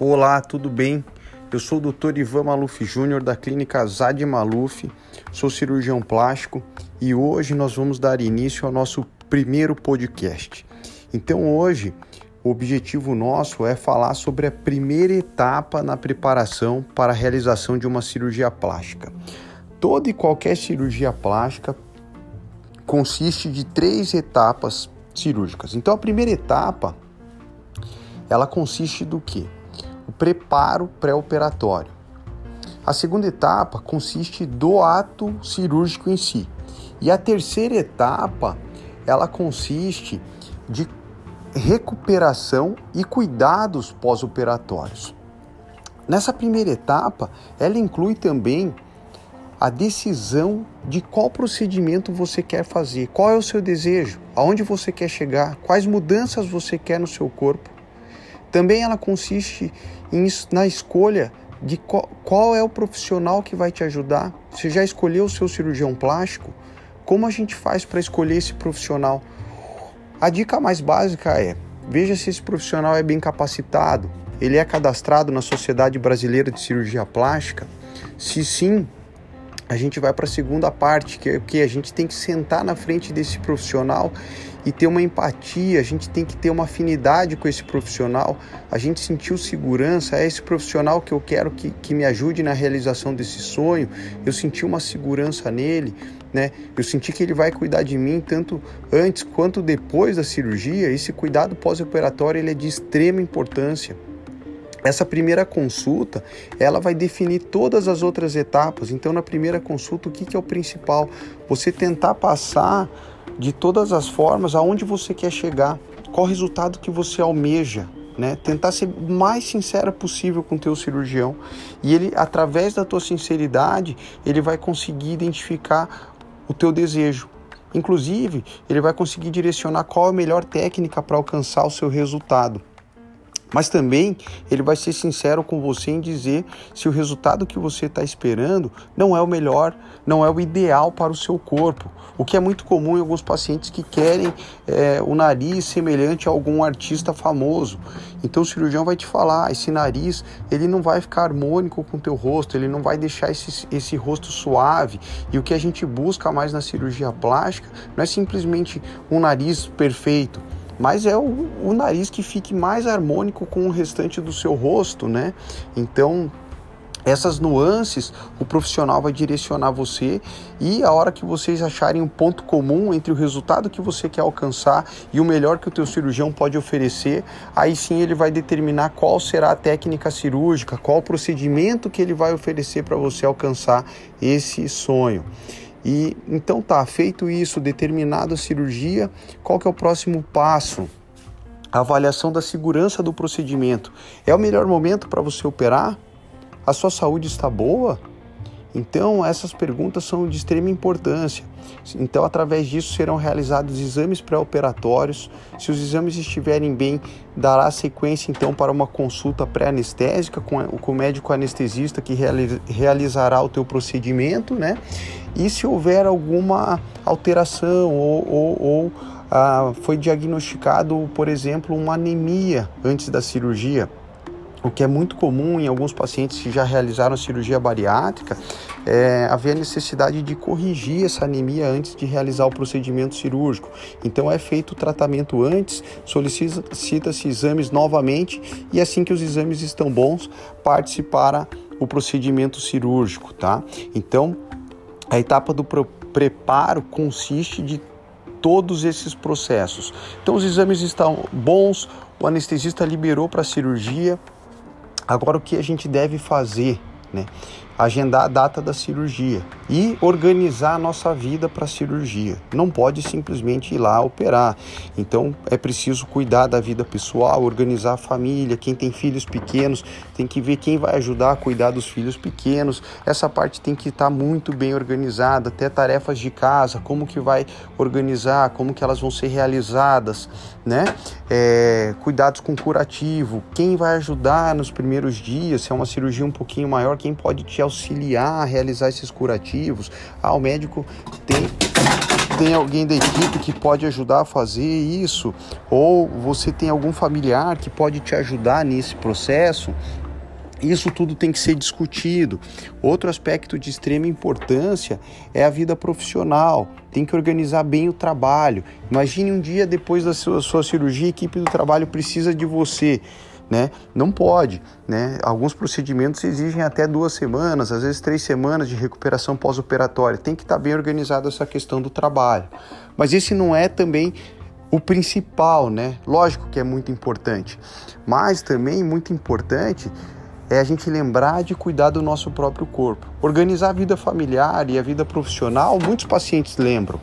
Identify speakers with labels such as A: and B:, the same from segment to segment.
A: Olá, tudo bem? Eu sou o Dr. Ivan Maluf Júnior da clínica Zad Maluf, sou cirurgião plástico e hoje nós vamos dar início ao nosso primeiro podcast. Então hoje o objetivo nosso é falar sobre a primeira etapa na preparação para a realização de uma cirurgia plástica. Toda e qualquer cirurgia plástica consiste de três etapas cirúrgicas. Então a primeira etapa ela consiste do que? Preparo pré-operatório. A segunda etapa consiste do ato cirúrgico em si. E a terceira etapa, ela consiste de recuperação e cuidados pós-operatórios. Nessa primeira etapa, ela inclui também a decisão de qual procedimento você quer fazer, qual é o seu desejo, aonde você quer chegar, quais mudanças você quer no seu corpo. Também ela consiste na escolha de qual, qual é o profissional que vai te ajudar. Você já escolheu o seu cirurgião plástico? Como a gente faz para escolher esse profissional? A dica mais básica é: veja se esse profissional é bem capacitado, ele é cadastrado na Sociedade Brasileira de Cirurgia Plástica. Se sim, a gente vai para a segunda parte, que é que a gente tem que sentar na frente desse profissional e ter uma empatia, a gente tem que ter uma afinidade com esse profissional, a gente sentiu segurança, é esse profissional que eu quero que, que me ajude na realização desse sonho, eu senti uma segurança nele, né? Eu senti que ele vai cuidar de mim tanto antes quanto depois da cirurgia, esse cuidado pós-operatório ele é de extrema importância. Essa primeira consulta, ela vai definir todas as outras etapas. Então, na primeira consulta, o que, que é o principal? Você tentar passar de todas as formas aonde você quer chegar, qual o resultado que você almeja, né? Tentar ser o mais sincera possível com o teu cirurgião e ele, através da tua sinceridade, ele vai conseguir identificar o teu desejo. Inclusive, ele vai conseguir direcionar qual é a melhor técnica para alcançar o seu resultado. Mas também ele vai ser sincero com você em dizer se o resultado que você está esperando não é o melhor, não é o ideal para o seu corpo. O que é muito comum em alguns pacientes que querem é, o nariz semelhante a algum artista famoso. Então o cirurgião vai te falar, ah, esse nariz ele não vai ficar harmônico com o teu rosto, ele não vai deixar esse, esse rosto suave. E o que a gente busca mais na cirurgia plástica não é simplesmente um nariz perfeito mas é o, o nariz que fique mais harmônico com o restante do seu rosto, né? Então, essas nuances o profissional vai direcionar você e a hora que vocês acharem um ponto comum entre o resultado que você quer alcançar e o melhor que o teu cirurgião pode oferecer, aí sim ele vai determinar qual será a técnica cirúrgica, qual o procedimento que ele vai oferecer para você alcançar esse sonho. E então tá, feito isso, determinada cirurgia, qual que é o próximo passo? A avaliação da segurança do procedimento. É o melhor momento para você operar? A sua saúde está boa? Então, essas perguntas são de extrema importância. Então, através disso serão realizados exames pré-operatórios. Se os exames estiverem bem, dará sequência então para uma consulta pré-anestésica com, o médico anestesista que realizará o teu procedimento, né? E se houver alguma alteração ou, ou, ou ah, foi diagnosticado, por exemplo, uma anemia antes da cirurgia, o que é muito comum em alguns pacientes que já realizaram cirurgia bariátrica, é haver a necessidade de corrigir essa anemia antes de realizar o procedimento cirúrgico. Então é feito o tratamento antes, solicita-se exames novamente e assim que os exames estão bons, parte para o procedimento cirúrgico, tá? Então, a etapa do preparo consiste de todos esses processos. Então, os exames estão bons, o anestesista liberou para a cirurgia, Agora, o que a gente deve fazer? Né? Agendar a data da cirurgia e organizar a nossa vida para a cirurgia. Não pode simplesmente ir lá operar. Então é preciso cuidar da vida pessoal, organizar a família. Quem tem filhos pequenos tem que ver quem vai ajudar a cuidar dos filhos pequenos. Essa parte tem que estar tá muito bem organizada, até tarefas de casa, como que vai organizar, como que elas vão ser realizadas, né? É, cuidados com curativo, quem vai ajudar nos primeiros dias, se é uma cirurgia um pouquinho maior, quem pode te auxiliar a realizar esses curativos. Ah, o médico tem tem alguém da equipe que pode ajudar a fazer isso, ou você tem algum familiar que pode te ajudar nesse processo, isso tudo tem que ser discutido. Outro aspecto de extrema importância é a vida profissional. Tem que organizar bem o trabalho. Imagine um dia depois da sua, sua cirurgia, a equipe do trabalho precisa de você. Né? Não pode, né? Alguns procedimentos exigem até duas semanas, às vezes três semanas de recuperação pós-operatória. Tem que estar bem organizada essa questão do trabalho. Mas esse não é também o principal, né? Lógico que é muito importante, mas também muito importante é a gente lembrar de cuidar do nosso próprio corpo. Organizar a vida familiar e a vida profissional, muitos pacientes lembram,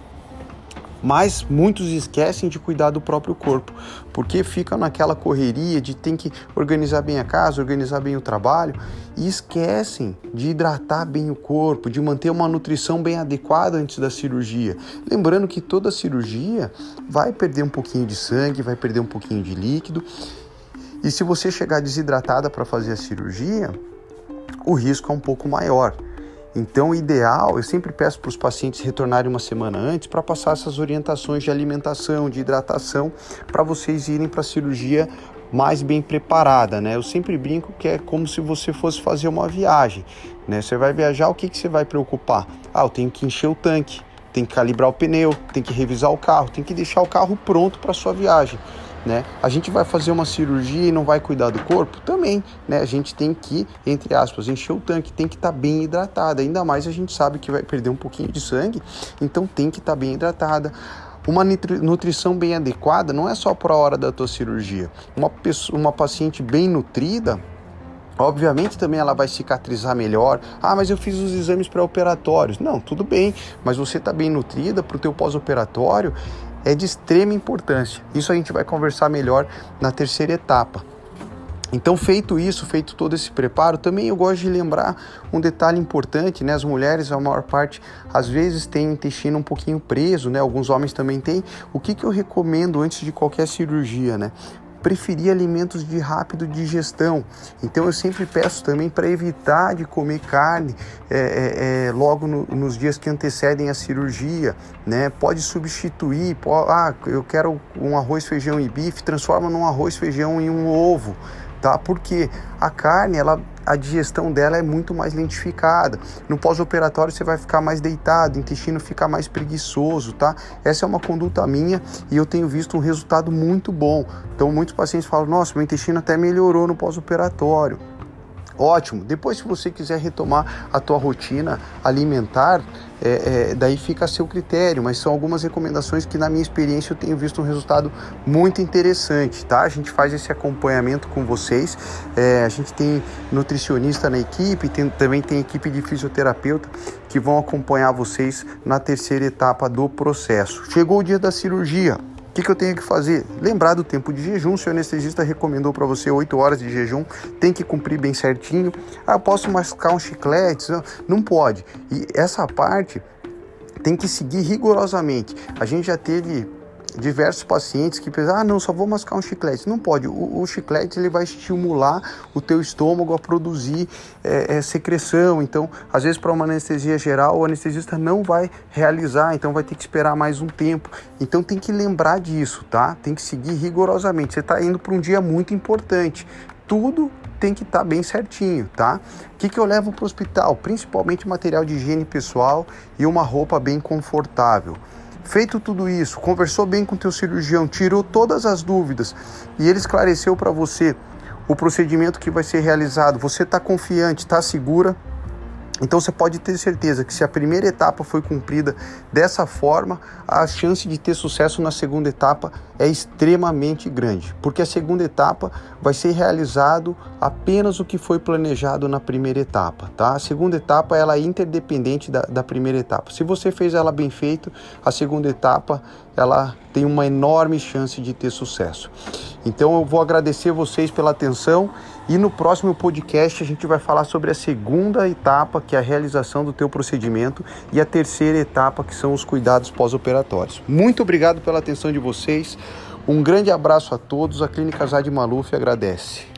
A: mas muitos esquecem de cuidar do próprio corpo, porque ficam naquela correria de tem que organizar bem a casa, organizar bem o trabalho e esquecem de hidratar bem o corpo, de manter uma nutrição bem adequada antes da cirurgia. Lembrando que toda cirurgia vai perder um pouquinho de sangue, vai perder um pouquinho de líquido e se você chegar desidratada para fazer a cirurgia, o risco é um pouco maior. Então, o ideal, eu sempre peço para os pacientes retornarem uma semana antes para passar essas orientações de alimentação, de hidratação, para vocês irem para a cirurgia mais bem preparada, né? Eu sempre brinco que é como se você fosse fazer uma viagem, né? Você vai viajar, o que, que você vai preocupar? Ah, eu tenho que encher o tanque, tem que calibrar o pneu, tem que revisar o carro, tem que deixar o carro pronto para sua viagem né? A gente vai fazer uma cirurgia e não vai cuidar do corpo? Também, né? A gente tem que, entre aspas, encher o tanque, tem que estar tá bem hidratada. Ainda mais a gente sabe que vai perder um pouquinho de sangue, então tem que estar tá bem hidratada. Uma nutrição bem adequada não é só para a hora da tua cirurgia. Uma, pessoa, uma paciente bem nutrida, Obviamente também ela vai cicatrizar melhor. Ah, mas eu fiz os exames pré-operatórios. Não, tudo bem, mas você está bem nutrida para o teu pós-operatório é de extrema importância. Isso a gente vai conversar melhor na terceira etapa. Então, feito isso, feito todo esse preparo, também eu gosto de lembrar um detalhe importante, né? As mulheres, a maior parte, às vezes tem o intestino um pouquinho preso, né? Alguns homens também têm. O que, que eu recomendo antes de qualquer cirurgia, né? Preferir alimentos de rápido digestão. Então eu sempre peço também para evitar de comer carne é, é, é, logo no, nos dias que antecedem a cirurgia, né? Pode substituir, pode, ah, eu quero um arroz, feijão e bife, transforma num arroz, feijão e um ovo, tá? Porque a carne ela a digestão dela é muito mais lentificada. No pós-operatório você vai ficar mais deitado, o intestino fica mais preguiçoso, tá? Essa é uma conduta minha e eu tenho visto um resultado muito bom. Então muitos pacientes falam: "Nossa, meu intestino até melhorou no pós-operatório". Ótimo. Depois, se você quiser retomar a tua rotina alimentar, é, é, daí fica a seu critério, mas são algumas recomendações que, na minha experiência, eu tenho visto um resultado muito interessante, tá? A gente faz esse acompanhamento com vocês, é, a gente tem nutricionista na equipe, tem, também tem equipe de fisioterapeuta que vão acompanhar vocês na terceira etapa do processo. Chegou o dia da cirurgia, que, que eu tenho que fazer? Lembrar do tempo de jejum. Se o anestesista recomendou para você 8 horas de jejum, tem que cumprir bem certinho. Ah, posso mascar um chiclete? Não pode. E essa parte tem que seguir rigorosamente. A gente já teve diversos pacientes que pensam, ah, não, só vou mascar um chiclete. Não pode. O, o chiclete ele vai estimular o teu estômago a produzir é, é, secreção. Então, às vezes, para uma anestesia geral, o anestesista não vai realizar, então vai ter que esperar mais um tempo. Então, tem que lembrar disso, tá? Tem que seguir rigorosamente. Você está indo para um dia muito importante. Tudo tem que estar tá bem certinho, tá? O que, que eu levo para o hospital? Principalmente material de higiene pessoal e uma roupa bem confortável. Feito tudo isso, conversou bem com o teu cirurgião, tirou todas as dúvidas e ele esclareceu para você o procedimento que vai ser realizado, você está confiante, está segura, então você pode ter certeza que se a primeira etapa foi cumprida dessa forma, a chance de ter sucesso na segunda etapa é extremamente grande, porque a segunda etapa vai ser realizado apenas o que foi planejado na primeira etapa, tá? A segunda etapa ela é interdependente da, da primeira etapa. Se você fez ela bem feito, a segunda etapa ela tem uma enorme chance de ter sucesso. Então eu vou agradecer vocês pela atenção e no próximo podcast a gente vai falar sobre a segunda etapa, que é a realização do teu procedimento, e a terceira etapa, que são os cuidados pós-operatórios. Muito obrigado pela atenção de vocês. Um grande abraço a todos. A Clínica Zad Maluf agradece.